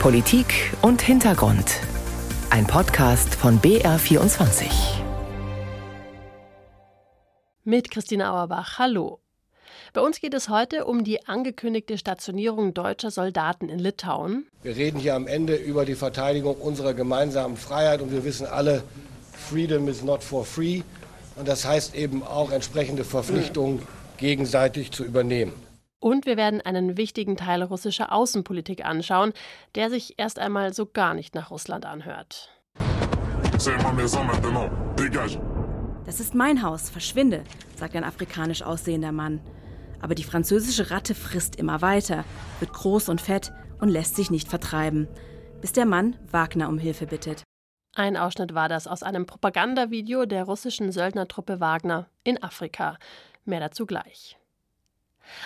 Politik und Hintergrund. Ein Podcast von BR24. Mit Christina Auerbach. Hallo. Bei uns geht es heute um die angekündigte Stationierung deutscher Soldaten in Litauen. Wir reden hier am Ende über die Verteidigung unserer gemeinsamen Freiheit und wir wissen alle, Freedom is not for free. Und das heißt eben auch entsprechende Verpflichtungen gegenseitig zu übernehmen. Und wir werden einen wichtigen Teil russischer Außenpolitik anschauen, der sich erst einmal so gar nicht nach Russland anhört. Das ist mein Haus, verschwinde, sagt ein afrikanisch aussehender Mann. Aber die französische Ratte frisst immer weiter, wird groß und fett und lässt sich nicht vertreiben, bis der Mann Wagner um Hilfe bittet. Ein Ausschnitt war das aus einem Propagandavideo der russischen Söldnertruppe Wagner in Afrika. Mehr dazu gleich.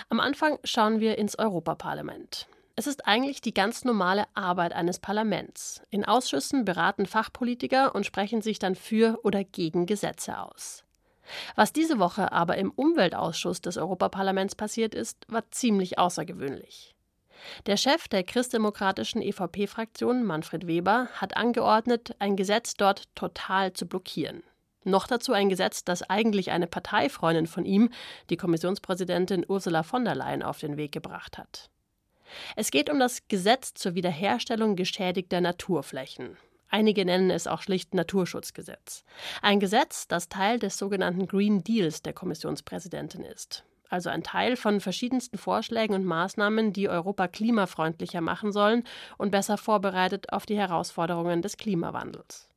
Am Anfang schauen wir ins Europaparlament. Es ist eigentlich die ganz normale Arbeit eines Parlaments. In Ausschüssen beraten Fachpolitiker und sprechen sich dann für oder gegen Gesetze aus. Was diese Woche aber im Umweltausschuss des Europaparlaments passiert ist, war ziemlich außergewöhnlich. Der Chef der christdemokratischen EVP-Fraktion, Manfred Weber, hat angeordnet, ein Gesetz dort total zu blockieren. Noch dazu ein Gesetz, das eigentlich eine Parteifreundin von ihm, die Kommissionspräsidentin Ursula von der Leyen, auf den Weg gebracht hat. Es geht um das Gesetz zur Wiederherstellung geschädigter Naturflächen. Einige nennen es auch schlicht Naturschutzgesetz. Ein Gesetz, das Teil des sogenannten Green Deals der Kommissionspräsidentin ist. Also ein Teil von verschiedensten Vorschlägen und Maßnahmen, die Europa klimafreundlicher machen sollen und besser vorbereitet auf die Herausforderungen des Klimawandels.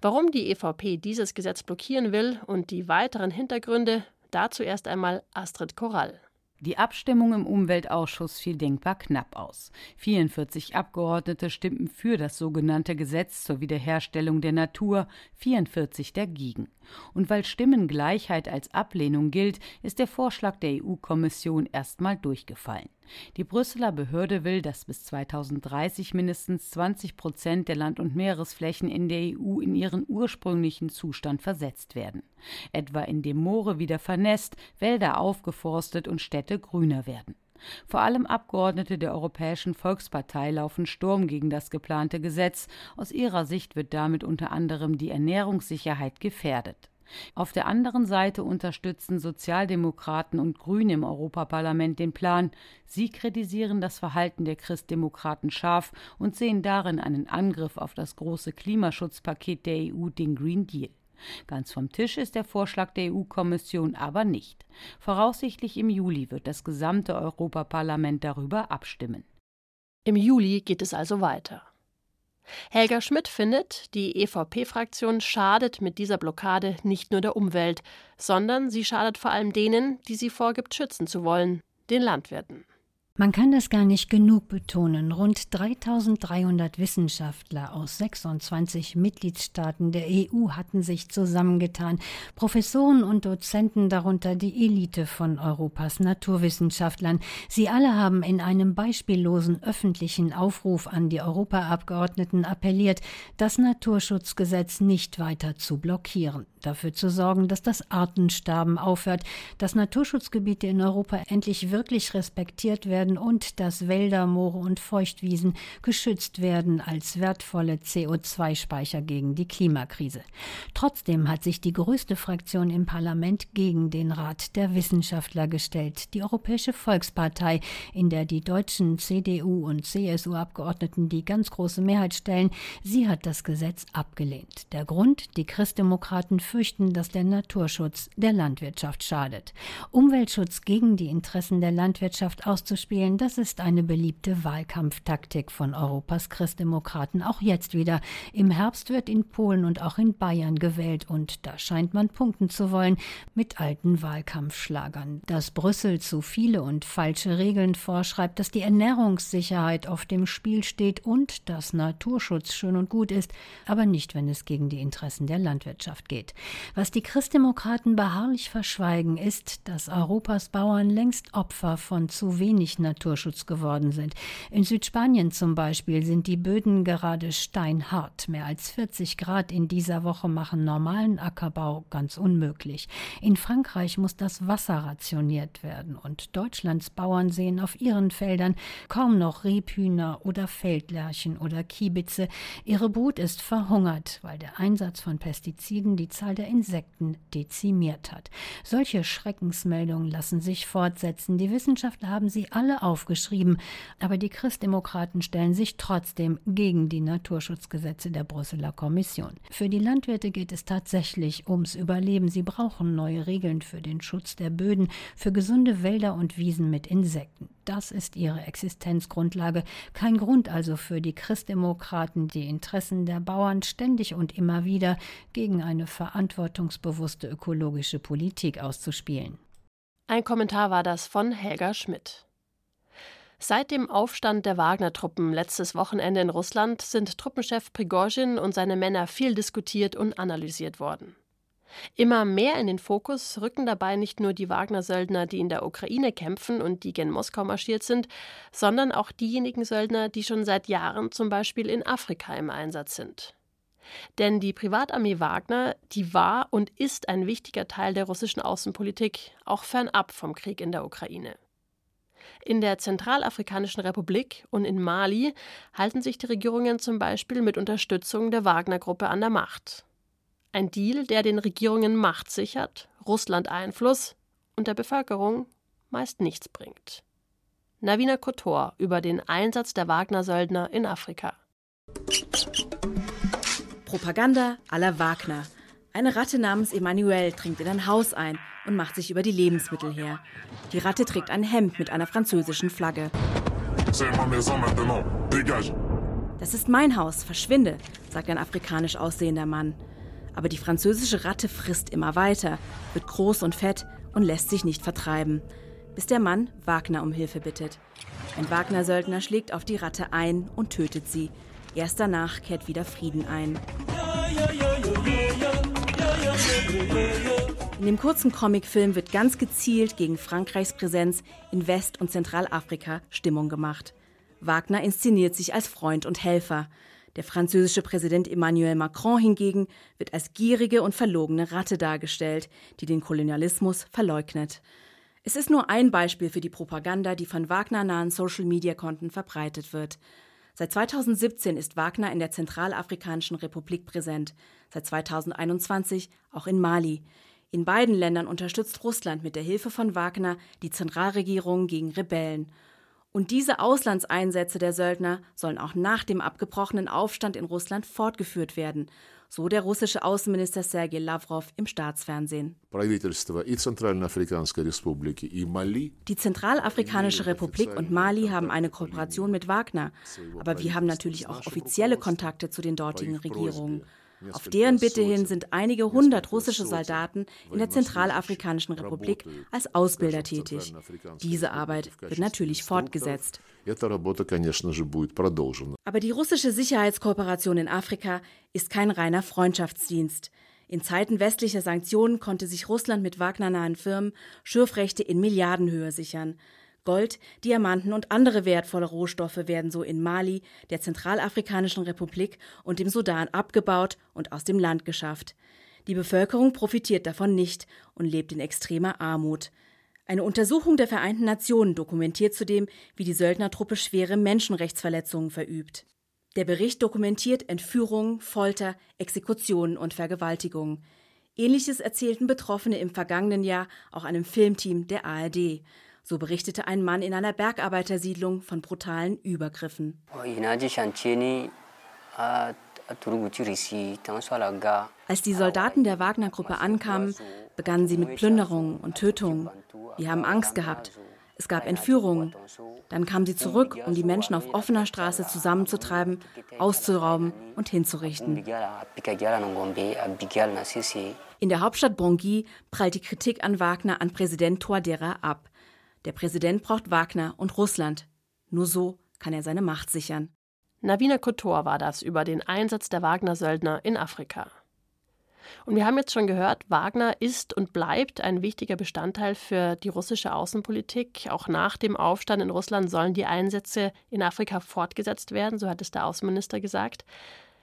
Warum die EVP dieses Gesetz blockieren will und die weiteren Hintergründe, dazu erst einmal Astrid Korall. Die Abstimmung im Umweltausschuss fiel denkbar knapp aus. 44 Abgeordnete stimmten für das sogenannte Gesetz zur Wiederherstellung der Natur, 44 dagegen. Und weil Stimmengleichheit als Ablehnung gilt, ist der Vorschlag der EU-Kommission erstmal durchgefallen. Die Brüsseler Behörde will, dass bis 2030 mindestens 20 Prozent der Land- und Meeresflächen in der EU in ihren ursprünglichen Zustand versetzt werden. Etwa indem Moore wieder vernässt, Wälder aufgeforstet und Städte grüner werden. Vor allem Abgeordnete der Europäischen Volkspartei laufen Sturm gegen das geplante Gesetz. Aus ihrer Sicht wird damit unter anderem die Ernährungssicherheit gefährdet. Auf der anderen Seite unterstützen Sozialdemokraten und Grüne im Europaparlament den Plan. Sie kritisieren das Verhalten der Christdemokraten scharf und sehen darin einen Angriff auf das große Klimaschutzpaket der EU, den Green Deal. Ganz vom Tisch ist der Vorschlag der EU-Kommission aber nicht. Voraussichtlich im Juli wird das gesamte Europaparlament darüber abstimmen. Im Juli geht es also weiter. Helga Schmidt findet, die EVP-Fraktion schadet mit dieser Blockade nicht nur der Umwelt, sondern sie schadet vor allem denen, die sie vorgibt schützen zu wollen, den Landwirten. Man kann das gar nicht genug betonen. Rund 3300 Wissenschaftler aus 26 Mitgliedstaaten der EU hatten sich zusammengetan. Professoren und Dozenten, darunter die Elite von Europas Naturwissenschaftlern. Sie alle haben in einem beispiellosen öffentlichen Aufruf an die Europaabgeordneten appelliert, das Naturschutzgesetz nicht weiter zu blockieren dafür zu sorgen, dass das Artensterben aufhört, dass Naturschutzgebiete in Europa endlich wirklich respektiert werden und dass Wälder, Moore und Feuchtwiesen geschützt werden als wertvolle CO2-Speicher gegen die Klimakrise. Trotzdem hat sich die größte Fraktion im Parlament gegen den Rat der Wissenschaftler gestellt, die Europäische Volkspartei, in der die deutschen CDU und CSU-Abgeordneten die ganz große Mehrheit stellen. Sie hat das Gesetz abgelehnt. Der Grund, die Christdemokraten fürchten, dass der Naturschutz der Landwirtschaft schadet. Umweltschutz gegen die Interessen der Landwirtschaft auszuspielen, das ist eine beliebte Wahlkampftaktik von Europas Christdemokraten. Auch jetzt wieder. Im Herbst wird in Polen und auch in Bayern gewählt und da scheint man punkten zu wollen mit alten Wahlkampfschlagern. Dass Brüssel zu viele und falsche Regeln vorschreibt, dass die Ernährungssicherheit auf dem Spiel steht und dass Naturschutz schön und gut ist, aber nicht, wenn es gegen die Interessen der Landwirtschaft geht. Was die Christdemokraten beharrlich verschweigen, ist, dass Europas Bauern längst Opfer von zu wenig Naturschutz geworden sind. In Südspanien zum Beispiel sind die Böden gerade steinhart. Mehr als 40 Grad in dieser Woche machen normalen Ackerbau ganz unmöglich. In Frankreich muss das Wasser rationiert werden und Deutschlands Bauern sehen auf ihren Feldern kaum noch Rebhühner oder Feldlerchen oder Kiebitze. Ihre Brut ist verhungert, weil der Einsatz von Pestiziden die Zahl der Insekten dezimiert hat. Solche Schreckensmeldungen lassen sich fortsetzen. Die Wissenschaftler haben sie alle aufgeschrieben, aber die Christdemokraten stellen sich trotzdem gegen die Naturschutzgesetze der Brüsseler Kommission. Für die Landwirte geht es tatsächlich ums Überleben. Sie brauchen neue Regeln für den Schutz der Böden, für gesunde Wälder und Wiesen mit Insekten. Das ist ihre Existenzgrundlage. Kein Grund also für die Christdemokraten, die Interessen der Bauern ständig und immer wieder gegen eine verantwortungsbewusste ökologische Politik auszuspielen. Ein Kommentar war das von Helga Schmidt. Seit dem Aufstand der Wagner-Truppen letztes Wochenende in Russland sind Truppenchef Prigozhin und seine Männer viel diskutiert und analysiert worden. Immer mehr in den Fokus rücken dabei nicht nur die Wagner-Söldner, die in der Ukraine kämpfen und die gen Moskau marschiert sind, sondern auch diejenigen Söldner, die schon seit Jahren zum Beispiel in Afrika im Einsatz sind. Denn die Privatarmee Wagner, die war und ist ein wichtiger Teil der russischen Außenpolitik, auch fernab vom Krieg in der Ukraine. In der Zentralafrikanischen Republik und in Mali halten sich die Regierungen zum Beispiel mit Unterstützung der Wagner-Gruppe an der Macht. Ein Deal, der den Regierungen Macht sichert, Russland Einfluss und der Bevölkerung meist nichts bringt. Navina Kotor über den Einsatz der Wagner-Söldner in Afrika. Propaganda la Wagner. Eine Ratte namens Emmanuel dringt in ein Haus ein und macht sich über die Lebensmittel her. Die Ratte trägt ein Hemd mit einer französischen Flagge. Das ist mein Haus, verschwinde, sagt ein afrikanisch aussehender Mann. Aber die französische Ratte frisst immer weiter, wird groß und fett und lässt sich nicht vertreiben, bis der Mann Wagner um Hilfe bittet. Ein Wagner-Söldner schlägt auf die Ratte ein und tötet sie. Erst danach kehrt wieder Frieden ein. In dem kurzen Comicfilm wird ganz gezielt gegen Frankreichs Präsenz in West- und Zentralafrika Stimmung gemacht. Wagner inszeniert sich als Freund und Helfer. Der französische Präsident Emmanuel Macron hingegen wird als gierige und verlogene Ratte dargestellt, die den Kolonialismus verleugnet. Es ist nur ein Beispiel für die Propaganda, die von Wagner-nahen Social-Media-Konten verbreitet wird. Seit 2017 ist Wagner in der Zentralafrikanischen Republik präsent, seit 2021 auch in Mali. In beiden Ländern unterstützt Russland mit der Hilfe von Wagner die Zentralregierung gegen Rebellen. Und diese Auslandseinsätze der Söldner sollen auch nach dem abgebrochenen Aufstand in Russland fortgeführt werden, so der russische Außenminister Sergei Lavrov im Staatsfernsehen. Die Zentralafrikanische Republik und Mali haben eine Kooperation mit Wagner, aber wir haben natürlich auch offizielle Kontakte zu den dortigen Regierungen. Auf deren Bitte hin sind einige hundert russische Soldaten in der Zentralafrikanischen Republik als Ausbilder tätig. Diese Arbeit wird natürlich fortgesetzt. Aber die russische Sicherheitskooperation in Afrika ist kein reiner Freundschaftsdienst. In Zeiten westlicher Sanktionen konnte sich Russland mit Wagner-nahen Firmen Schürfrechte in Milliardenhöhe sichern. Gold, Diamanten und andere wertvolle Rohstoffe werden so in Mali, der Zentralafrikanischen Republik und dem Sudan abgebaut und aus dem Land geschafft. Die Bevölkerung profitiert davon nicht und lebt in extremer Armut. Eine Untersuchung der Vereinten Nationen dokumentiert zudem, wie die Söldnertruppe schwere Menschenrechtsverletzungen verübt. Der Bericht dokumentiert Entführungen, Folter, Exekutionen und Vergewaltigungen. Ähnliches erzählten Betroffene im vergangenen Jahr auch einem Filmteam der ARD. So berichtete ein Mann in einer Bergarbeitersiedlung von brutalen Übergriffen. Als die Soldaten der Wagner-Gruppe ankamen, begannen sie mit Plünderungen und Tötungen. Wir haben Angst gehabt. Es gab Entführungen. Dann kamen sie zurück, um die Menschen auf offener Straße zusammenzutreiben, auszurauben und hinzurichten. In der Hauptstadt Bangui prallt die Kritik an Wagner an Präsident Touadéra ab. Der Präsident braucht Wagner und Russland. Nur so kann er seine Macht sichern. Navina Kotor war das über den Einsatz der Wagner-Söldner in Afrika. Und wir haben jetzt schon gehört, Wagner ist und bleibt ein wichtiger Bestandteil für die russische Außenpolitik. Auch nach dem Aufstand in Russland sollen die Einsätze in Afrika fortgesetzt werden, so hat es der Außenminister gesagt.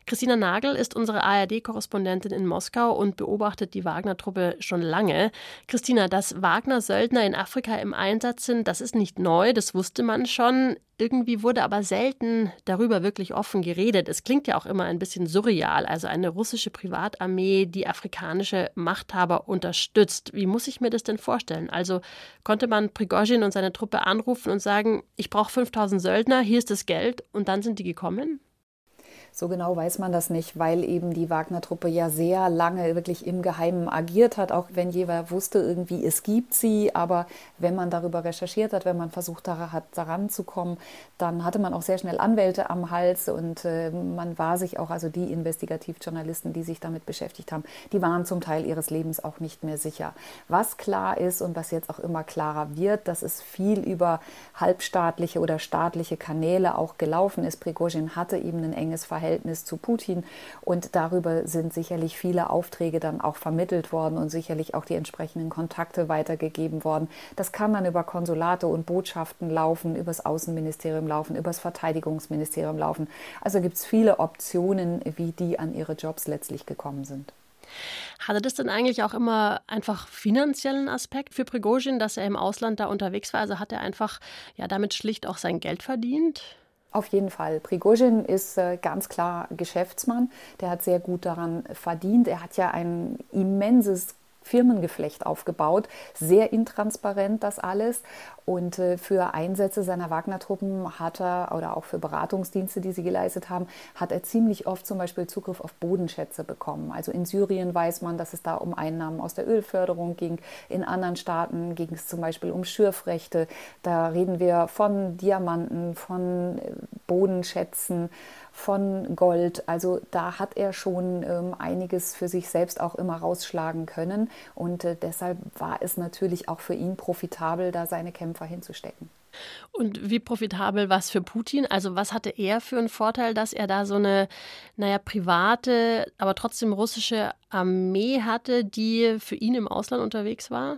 Christina Nagel ist unsere ARD-Korrespondentin in Moskau und beobachtet die Wagner-Truppe schon lange. Christina, dass Wagner-Söldner in Afrika im Einsatz sind, das ist nicht neu, das wusste man schon. Irgendwie wurde aber selten darüber wirklich offen geredet. Es klingt ja auch immer ein bisschen surreal, also eine russische Privatarmee, die afrikanische Machthaber unterstützt. Wie muss ich mir das denn vorstellen? Also konnte man Prigozhin und seine Truppe anrufen und sagen, ich brauche 5000 Söldner, hier ist das Geld und dann sind die gekommen? So genau weiß man das nicht, weil eben die Wagner-Truppe ja sehr lange wirklich im Geheimen agiert hat, auch wenn jeder wusste irgendwie, es gibt sie. Aber wenn man darüber recherchiert hat, wenn man versucht hat, daran zu kommen, dann hatte man auch sehr schnell Anwälte am Hals und äh, man war sich auch, also die Investigativjournalisten, die sich damit beschäftigt haben, die waren zum Teil ihres Lebens auch nicht mehr sicher. Was klar ist und was jetzt auch immer klarer wird, dass es viel über halbstaatliche oder staatliche Kanäle auch gelaufen ist. Prigozhin hatte eben ein enges Verhältnis Verhältnis zu Putin. Und darüber sind sicherlich viele Aufträge dann auch vermittelt worden und sicherlich auch die entsprechenden Kontakte weitergegeben worden. Das kann dann über Konsulate und Botschaften laufen, übers Außenministerium laufen, übers Verteidigungsministerium laufen. Also gibt es viele Optionen, wie die an ihre Jobs letztlich gekommen sind. Hatte das denn eigentlich auch immer einfach finanziellen Aspekt für Prigozhin, dass er im Ausland da unterwegs war? Also hat er einfach ja damit schlicht auch sein Geld verdient? Auf jeden Fall. Prigozhin ist äh, ganz klar Geschäftsmann. Der hat sehr gut daran verdient. Er hat ja ein immenses Firmengeflecht aufgebaut. Sehr intransparent das alles. Und äh, für Einsätze seiner Wagner-Truppen hat er, oder auch für Beratungsdienste, die sie geleistet haben, hat er ziemlich oft zum Beispiel Zugriff auf Bodenschätze bekommen. Also in Syrien weiß man, dass es da um Einnahmen aus der Ölförderung ging. In anderen Staaten ging es zum Beispiel um Schürfrechte. Da reden wir von Diamanten, von äh, Bodenschätzen von Gold. Also da hat er schon ähm, einiges für sich selbst auch immer rausschlagen können. Und äh, deshalb war es natürlich auch für ihn profitabel, da seine Kämpfer hinzustecken. Und wie profitabel war es für Putin? Also was hatte er für einen Vorteil, dass er da so eine, naja, private, aber trotzdem russische Armee hatte, die für ihn im Ausland unterwegs war?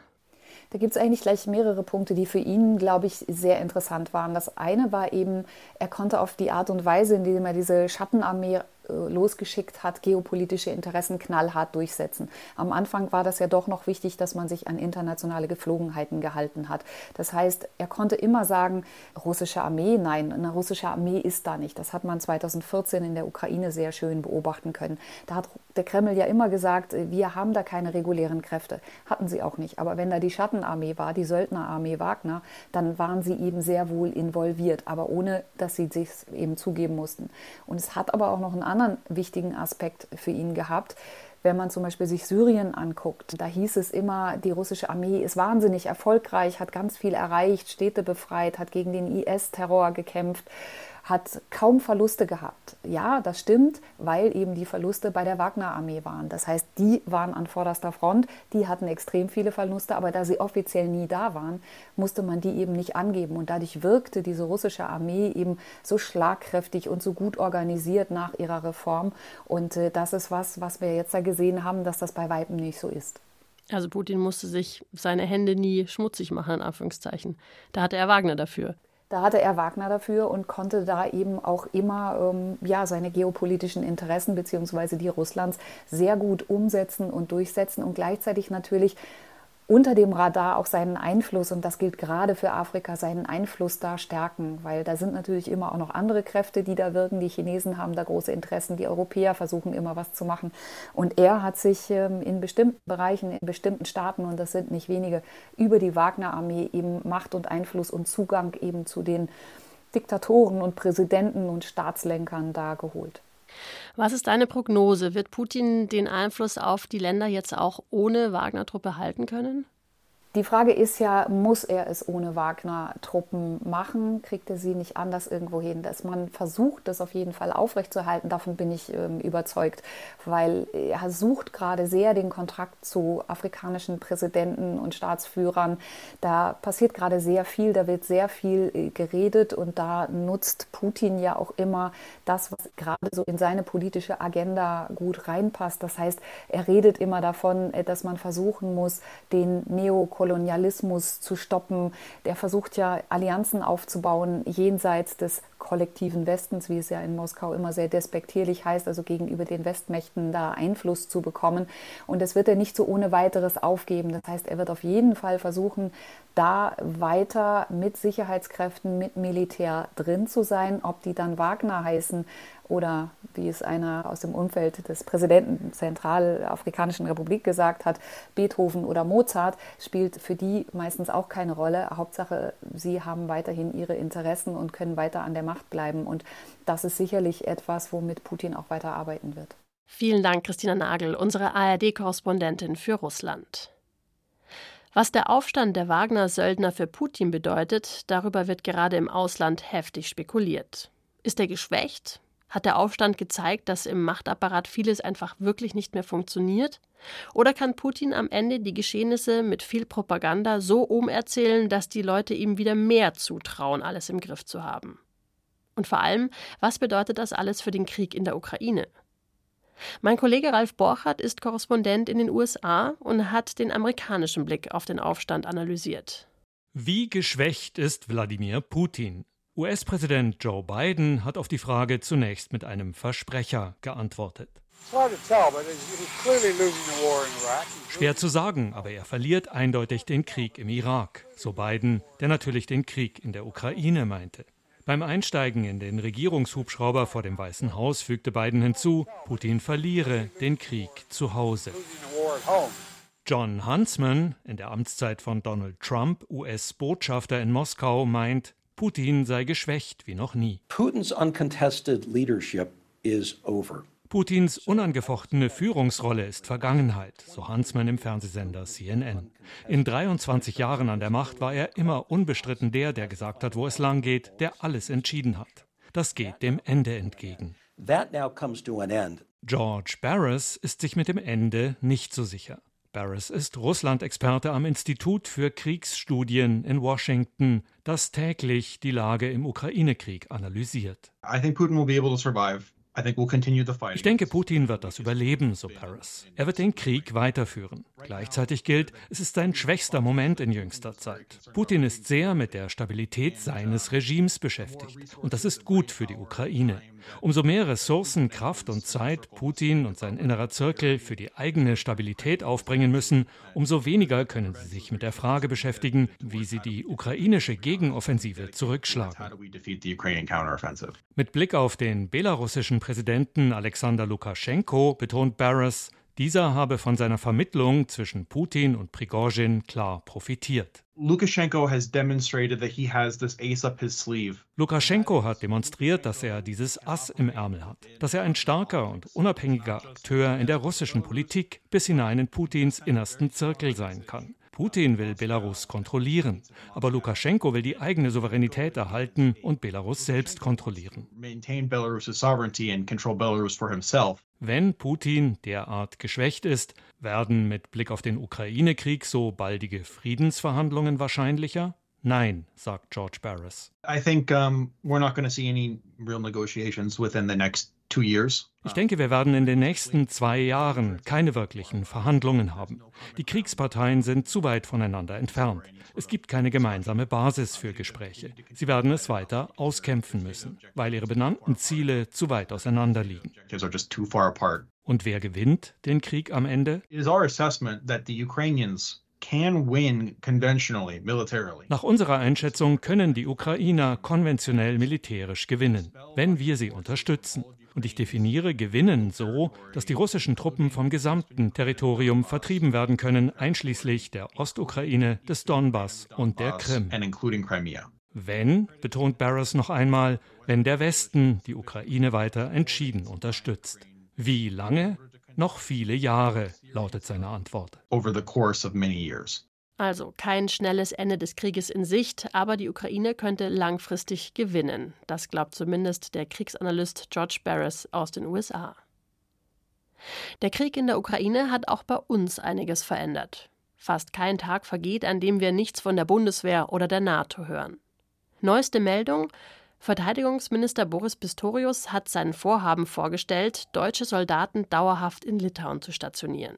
Da gibt es eigentlich gleich mehrere Punkte, die für ihn, glaube ich, sehr interessant waren. Das eine war eben, er konnte auf die Art und Weise, in der er diese Schattenarmee losgeschickt hat, geopolitische Interessen knallhart durchsetzen. Am Anfang war das ja doch noch wichtig, dass man sich an internationale Geflogenheiten gehalten hat. Das heißt, er konnte immer sagen, russische Armee, nein, eine russische Armee ist da nicht. Das hat man 2014 in der Ukraine sehr schön beobachten können. Da hat der Kreml ja immer gesagt, wir haben da keine regulären Kräfte. Hatten sie auch nicht. Aber wenn da die Schattenarmee war, die Söldnerarmee Wagner, dann waren sie eben sehr wohl involviert, aber ohne, dass sie sich eben zugeben mussten. Und es hat aber auch noch einen anderen anderen wichtigen Aspekt für ihn gehabt. Wenn man zum Beispiel sich Syrien anguckt, da hieß es immer, die russische Armee ist wahnsinnig erfolgreich, hat ganz viel erreicht, Städte befreit, hat gegen den IS-Terror gekämpft hat kaum Verluste gehabt. Ja, das stimmt, weil eben die Verluste bei der Wagner-Armee waren. Das heißt, die waren an vorderster Front, die hatten extrem viele Verluste, aber da sie offiziell nie da waren, musste man die eben nicht angeben. Und dadurch wirkte diese russische Armee eben so schlagkräftig und so gut organisiert nach ihrer Reform. Und äh, das ist was, was wir jetzt da gesehen haben, dass das bei Weitem nicht so ist. Also Putin musste sich seine Hände nie schmutzig machen, in Anführungszeichen. Da hatte er Wagner dafür. Da hatte er Wagner dafür und konnte da eben auch immer ähm, ja, seine geopolitischen Interessen bzw. die Russlands sehr gut umsetzen und durchsetzen und gleichzeitig natürlich unter dem Radar auch seinen Einfluss, und das gilt gerade für Afrika, seinen Einfluss da stärken, weil da sind natürlich immer auch noch andere Kräfte, die da wirken. Die Chinesen haben da große Interessen, die Europäer versuchen immer was zu machen. Und er hat sich ähm, in bestimmten Bereichen, in bestimmten Staaten, und das sind nicht wenige, über die Wagner-Armee eben Macht und Einfluss und Zugang eben zu den Diktatoren und Präsidenten und Staatslenkern da geholt. Was ist deine Prognose? Wird Putin den Einfluss auf die Länder jetzt auch ohne Wagner-Truppe halten können? Die Frage ist ja, muss er es ohne Wagner-Truppen machen? Kriegt er sie nicht anders irgendwo hin? Dass man versucht, das auf jeden Fall aufrechtzuerhalten, davon bin ich ähm, überzeugt, weil er sucht gerade sehr den Kontakt zu afrikanischen Präsidenten und Staatsführern. Da passiert gerade sehr viel, da wird sehr viel äh, geredet und da nutzt Putin ja auch immer das, was gerade so in seine politische Agenda gut reinpasst. Das heißt, er redet immer davon, äh, dass man versuchen muss, den Neokolonialismus Kolonialismus zu stoppen. Der versucht ja Allianzen aufzubauen jenseits des kollektiven Westens, wie es ja in Moskau immer sehr despektierlich heißt, also gegenüber den Westmächten da Einfluss zu bekommen. Und das wird er nicht so ohne weiteres aufgeben. Das heißt, er wird auf jeden Fall versuchen, da weiter mit Sicherheitskräften, mit Militär drin zu sein. Ob die dann Wagner heißen oder wie es einer aus dem Umfeld des Präsidenten Zentralafrikanischen Republik gesagt hat, Beethoven oder Mozart, spielt für die meistens auch keine Rolle. Hauptsache, sie haben weiterhin ihre Interessen und können weiter an der Macht bleiben. Und das ist sicherlich etwas, womit Putin auch weiter arbeiten wird. Vielen Dank, Christina Nagel, unsere ARD-Korrespondentin für Russland. Was der Aufstand der Wagner-Söldner für Putin bedeutet, darüber wird gerade im Ausland heftig spekuliert. Ist er geschwächt? Hat der Aufstand gezeigt, dass im Machtapparat vieles einfach wirklich nicht mehr funktioniert? Oder kann Putin am Ende die Geschehnisse mit viel Propaganda so umerzählen, dass die Leute ihm wieder mehr zutrauen, alles im Griff zu haben? Und vor allem, was bedeutet das alles für den Krieg in der Ukraine? Mein Kollege Ralf Borchardt ist Korrespondent in den USA und hat den amerikanischen Blick auf den Aufstand analysiert. Wie geschwächt ist Wladimir Putin? US-Präsident Joe Biden hat auf die Frage zunächst mit einem Versprecher geantwortet. Schwer zu sagen, aber er verliert eindeutig den Krieg im Irak, so Biden, der natürlich den Krieg in der Ukraine meinte. Beim Einsteigen in den Regierungshubschrauber vor dem Weißen Haus fügte Biden hinzu, Putin verliere den Krieg zu Hause. John Huntsman, in der Amtszeit von Donald Trump US-Botschafter in Moskau, meint, Putin sei geschwächt wie noch nie. Putins uncontested leadership is over. Putins unangefochtene Führungsrolle ist Vergangenheit, so Hansmann im Fernsehsender CNN. In 23 Jahren an der Macht war er immer unbestritten der, der gesagt hat, wo es lang geht, der alles entschieden hat. Das geht dem Ende entgegen. George Barris ist sich mit dem Ende nicht so sicher. Barris ist Russland-Experte am Institut für Kriegsstudien in Washington, das täglich die Lage im Ukraine-Krieg analysiert. I think Putin will be able to survive. Ich denke, Putin wird das überleben, so Paris. Er wird den Krieg weiterführen. Gleichzeitig gilt, es ist sein schwächster Moment in jüngster Zeit. Putin ist sehr mit der Stabilität seines Regimes beschäftigt. Und das ist gut für die Ukraine. Umso mehr Ressourcen, Kraft und Zeit Putin und sein innerer Zirkel für die eigene Stabilität aufbringen müssen, umso weniger können sie sich mit der Frage beschäftigen, wie sie die ukrainische Gegenoffensive zurückschlagen. Mit Blick auf den belarussischen Präsidenten Alexander Lukaschenko betont Barras, dieser habe von seiner Vermittlung zwischen Putin und Prigozhin klar profitiert. Lukaschenko hat demonstriert, dass er dieses Ass im Ärmel hat, dass er ein starker und unabhängiger Akteur in der russischen Politik bis hinein in Putins innersten Zirkel sein kann. Putin will Belarus kontrollieren, aber Lukaschenko will die eigene Souveränität erhalten und Belarus selbst kontrollieren. Wenn Putin derart geschwächt ist, werden mit Blick auf den Ukraine-Krieg so baldige Friedensverhandlungen wahrscheinlicher? Nein, sagt George Barris. I think um, we're not going to see any real negotiations within the next ich denke, wir werden in den nächsten zwei Jahren keine wirklichen Verhandlungen haben. Die Kriegsparteien sind zu weit voneinander entfernt. Es gibt keine gemeinsame Basis für Gespräche. Sie werden es weiter auskämpfen müssen, weil ihre benannten Ziele zu weit auseinander liegen. Und wer gewinnt den Krieg am Ende? Nach unserer Einschätzung können die Ukrainer konventionell militärisch gewinnen, wenn wir sie unterstützen. Und ich definiere Gewinnen so, dass die russischen Truppen vom gesamten Territorium vertrieben werden können, einschließlich der Ostukraine, des Donbass und der Krim. Wenn, betont Barras noch einmal, wenn der Westen die Ukraine weiter entschieden unterstützt. Wie lange? Noch viele Jahre, lautet seine Antwort. Over the course of many years. Also kein schnelles Ende des Krieges in Sicht, aber die Ukraine könnte langfristig gewinnen. Das glaubt zumindest der Kriegsanalyst George Barris aus den USA. Der Krieg in der Ukraine hat auch bei uns einiges verändert. Fast kein Tag vergeht, an dem wir nichts von der Bundeswehr oder der NATO hören. Neueste Meldung: Verteidigungsminister Boris Pistorius hat sein Vorhaben vorgestellt, deutsche Soldaten dauerhaft in Litauen zu stationieren.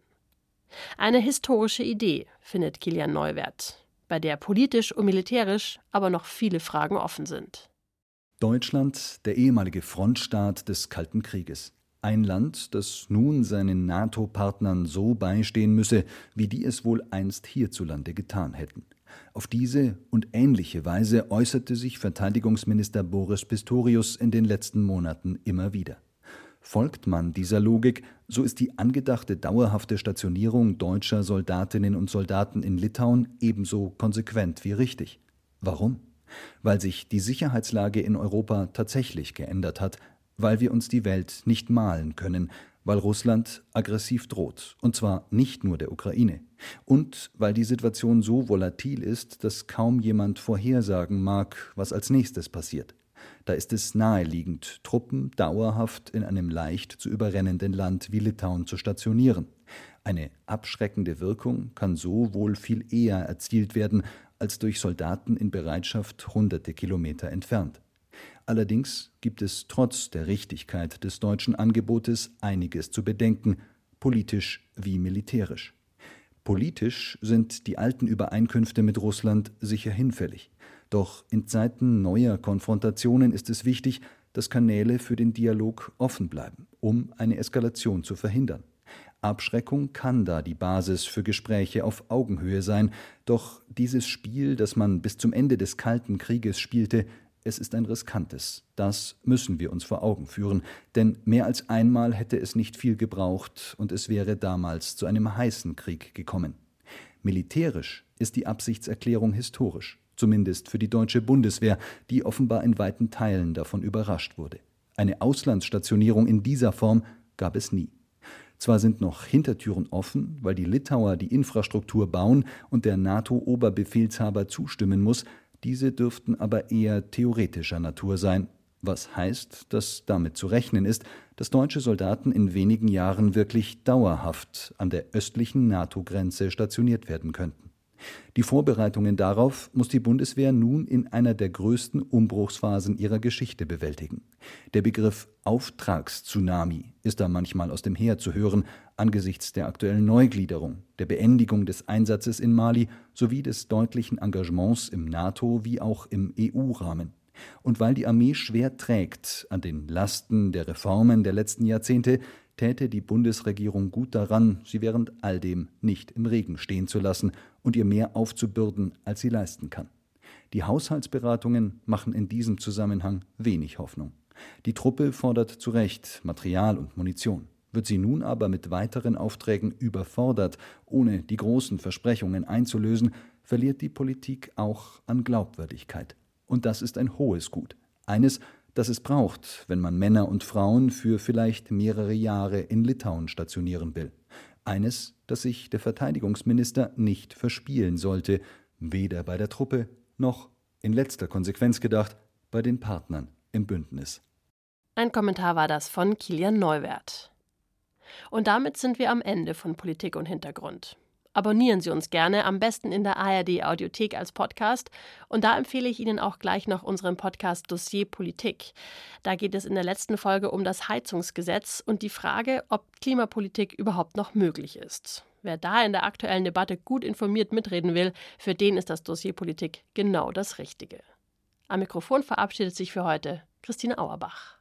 Eine historische Idee, findet Kilian Neuwert, bei der politisch und militärisch aber noch viele Fragen offen sind. Deutschland, der ehemalige Frontstaat des Kalten Krieges. Ein Land, das nun seinen NATO-Partnern so beistehen müsse, wie die es wohl einst hierzulande getan hätten. Auf diese und ähnliche Weise äußerte sich Verteidigungsminister Boris Pistorius in den letzten Monaten immer wieder. Folgt man dieser Logik, so ist die angedachte dauerhafte Stationierung deutscher Soldatinnen und Soldaten in Litauen ebenso konsequent wie richtig. Warum? Weil sich die Sicherheitslage in Europa tatsächlich geändert hat, weil wir uns die Welt nicht malen können, weil Russland aggressiv droht, und zwar nicht nur der Ukraine, und weil die Situation so volatil ist, dass kaum jemand vorhersagen mag, was als nächstes passiert. Da ist es naheliegend, Truppen dauerhaft in einem leicht zu überrennenden Land wie Litauen zu stationieren. Eine abschreckende Wirkung kann so wohl viel eher erzielt werden als durch Soldaten in Bereitschaft hunderte Kilometer entfernt. Allerdings gibt es trotz der Richtigkeit des deutschen Angebotes einiges zu bedenken, politisch wie militärisch. Politisch sind die alten Übereinkünfte mit Russland sicher hinfällig. Doch in Zeiten neuer Konfrontationen ist es wichtig, dass Kanäle für den Dialog offen bleiben, um eine Eskalation zu verhindern. Abschreckung kann da die Basis für Gespräche auf Augenhöhe sein, doch dieses Spiel, das man bis zum Ende des Kalten Krieges spielte, es ist ein riskantes. Das müssen wir uns vor Augen führen, denn mehr als einmal hätte es nicht viel gebraucht und es wäre damals zu einem heißen Krieg gekommen. Militärisch ist die Absichtserklärung historisch zumindest für die deutsche Bundeswehr, die offenbar in weiten Teilen davon überrascht wurde. Eine Auslandsstationierung in dieser Form gab es nie. Zwar sind noch Hintertüren offen, weil die Litauer die Infrastruktur bauen und der NATO-Oberbefehlshaber zustimmen muss, diese dürften aber eher theoretischer Natur sein, was heißt, dass damit zu rechnen ist, dass deutsche Soldaten in wenigen Jahren wirklich dauerhaft an der östlichen NATO-Grenze stationiert werden könnten. Die Vorbereitungen darauf muss die Bundeswehr nun in einer der größten Umbruchsphasen ihrer Geschichte bewältigen. Der Begriff Auftragstsunami ist da manchmal aus dem Heer zu hören, angesichts der aktuellen Neugliederung, der Beendigung des Einsatzes in Mali sowie des deutlichen Engagements im NATO- wie auch im EU-Rahmen. Und weil die Armee schwer trägt an den Lasten der Reformen der letzten Jahrzehnte, täte die Bundesregierung gut daran, sie während all dem nicht im Regen stehen zu lassen und ihr mehr aufzubürden, als sie leisten kann. Die Haushaltsberatungen machen in diesem Zusammenhang wenig Hoffnung. Die Truppe fordert zu Recht Material und Munition. Wird sie nun aber mit weiteren Aufträgen überfordert, ohne die großen Versprechungen einzulösen, verliert die Politik auch an Glaubwürdigkeit. Und das ist ein hohes Gut. Eines, das es braucht, wenn man Männer und Frauen für vielleicht mehrere Jahre in Litauen stationieren will. Eines, das sich der Verteidigungsminister nicht verspielen sollte, weder bei der Truppe noch, in letzter Konsequenz gedacht, bei den Partnern im Bündnis. Ein Kommentar war das von Kilian Neuwert. Und damit sind wir am Ende von Politik und Hintergrund. Abonnieren Sie uns gerne, am besten in der ARD Audiothek als Podcast. Und da empfehle ich Ihnen auch gleich noch unseren Podcast Dossier Politik. Da geht es in der letzten Folge um das Heizungsgesetz und die Frage, ob Klimapolitik überhaupt noch möglich ist. Wer da in der aktuellen Debatte gut informiert mitreden will, für den ist das Dossier Politik genau das Richtige. Am Mikrofon verabschiedet sich für heute Christine Auerbach.